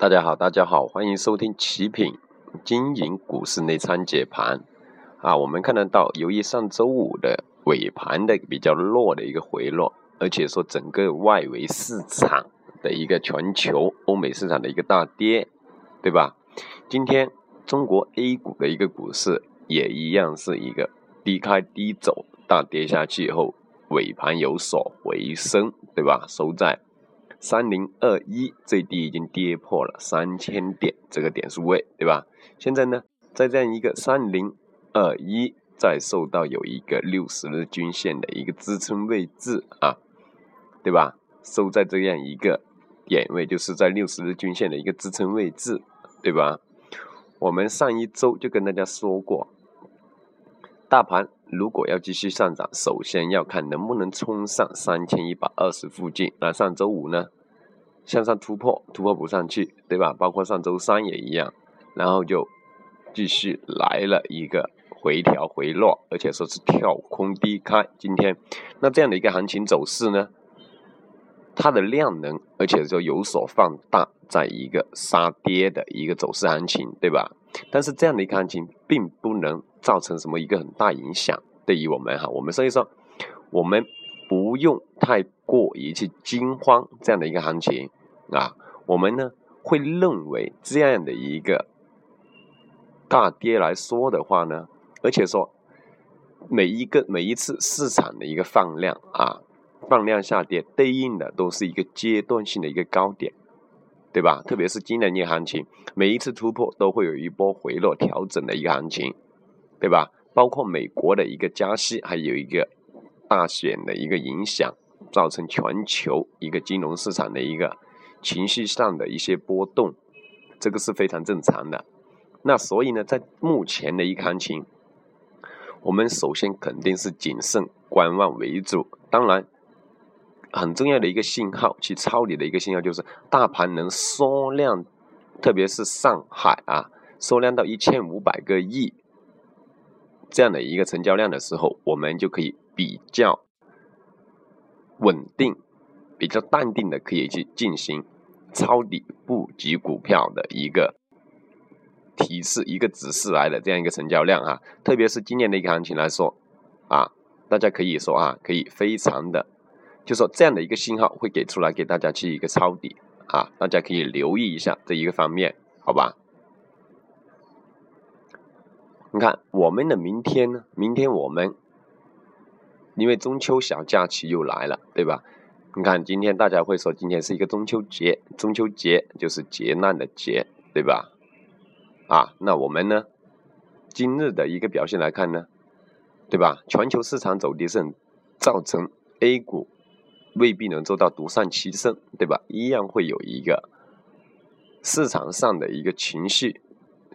大家好，大家好，欢迎收听奇品经营股市内参解盘啊。我们看得到，由于上周五的尾盘的比较弱的一个回落，而且说整个外围市场的一个全球欧美市场的一个大跌，对吧？今天中国 A 股的一个股市也一样是一个低开低走，大跌下去以后，尾盘有所回升，对吧？收在。三零二一最低已经跌破了三千点这个点数位，对吧？现在呢，在这样一个三零二一再受到有一个六十日均线的一个支撑位置啊，对吧？收在这样一个点位，就是在六十日均线的一个支撑位置，对吧？我们上一周就跟大家说过，大盘如果要继续上涨，首先要看能不能冲上三千一百二十附近。那上周五呢？向上突破，突破不上去，对吧？包括上周三也一样，然后就继续来了一个回调回落，而且说是跳空低开。今天那这样的一个行情走势呢，它的量能，而且就有所放大，在一个杀跌的一个走势行情，对吧？但是这样的一个行情，并不能造成什么一个很大影响，对于我们哈，我们所以说，我们不用太过于去惊慌这样的一个行情。啊，我们呢会认为这样的一个大跌来说的话呢，而且说每一个每一次市场的一个放量啊，放量下跌对应的都是一个阶段性的一个高点，对吧？特别是今年的行情，每一次突破都会有一波回落调整的一个行情，对吧？包括美国的一个加息，还有一个大选的一个影响，造成全球一个金融市场的一个。情绪上的一些波动，这个是非常正常的。那所以呢，在目前的一个行情，我们首先肯定是谨慎观望为主。当然，很重要的一个信号，去抄底的一个信号就是大盘能缩量，特别是上海啊，缩量到一千五百个亿这样的一个成交量的时候，我们就可以比较稳定。比较淡定的可以去进行抄底布局股票的一个提示，一个指示来的这样一个成交量啊，特别是今年的一个行情来说啊，大家可以说啊，可以非常的，就说这样的一个信号会给出来给大家去一个抄底啊，大家可以留意一下这一个方面，好吧？你看我们的明天呢，明天我们因为中秋小假期又来了，对吧？你看，今天大家会说今天是一个中秋节，中秋节就是劫难的劫，对吧？啊，那我们呢，今日的一个表现来看呢，对吧？全球市场走跌是造成 A 股未必能做到独善其身，对吧？一样会有一个市场上的一个情绪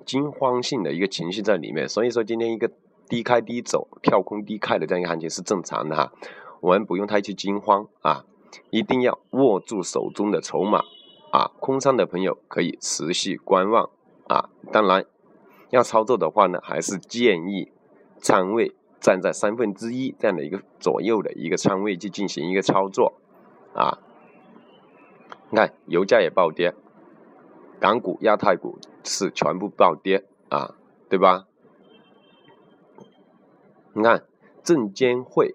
惊慌性的一个情绪在里面，所以说今天一个低开低走、跳空低开的这样一个行情是正常的哈，我们不用太去惊慌啊。一定要握住手中的筹码啊！空仓的朋友可以持续观望啊！当然，要操作的话呢，还是建议仓位站在三分之一这样的一个左右的一个仓位去进行一个操作啊！你看，油价也暴跌，港股、亚太股是全部暴跌啊，对吧？你看，证监会。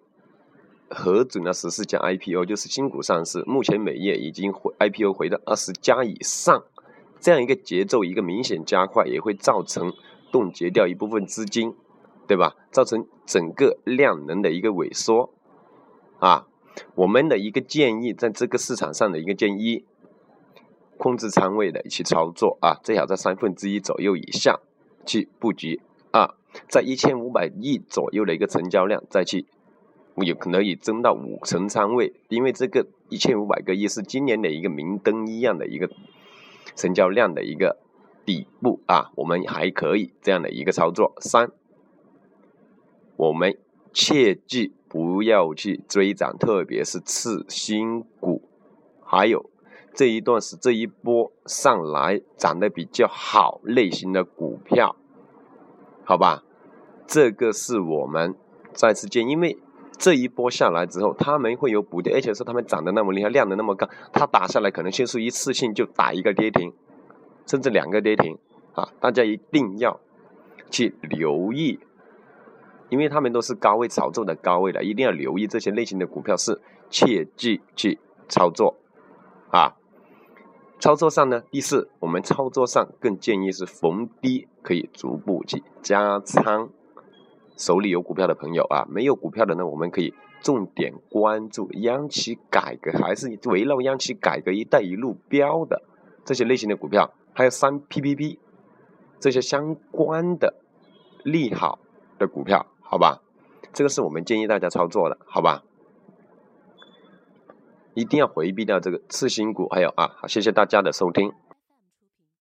核准了十四家 IPO，就是新股上市。目前每月已经回 IPO 回到二十家以上，这样一个节奏一个明显加快，也会造成冻结掉一部分资金，对吧？造成整个量能的一个萎缩啊。我们的一个建议，在这个市场上的一个建议，控制仓位的去操作啊，最好在三分之一左右以下去布局啊，在一千五百亿左右的一个成交量再去。有可能以增到五成仓位，因为这个一千五百个亿是今年的一个明灯一样的一个成交量的一个底部啊，我们还可以这样的一个操作。三，我们切记不要去追涨，特别是次新股，还有这一段是这一波上来涨得比较好类型的股票，好吧？这个是我们再次建，因为。这一波下来之后，他们会有补跌，而且是他们涨得那么厉害，量的那么高，它打下来可能先是一次性就打一个跌停，甚至两个跌停啊，大家一定要去留意，因为他们都是高位炒作的高位的，一定要留意这些类型的股票是切记去操作啊。操作上呢，第四，我们操作上更建议是逢低可以逐步去加仓。手里有股票的朋友啊，没有股票的呢，我们可以重点关注央企改革，还是围绕央企改革、一带一路标的这些类型的股票，还有三 PPP 这些相关的利好的股票，好吧？这个是我们建议大家操作的，好吧？一定要回避掉这个次新股，还有啊，谢谢大家的收听。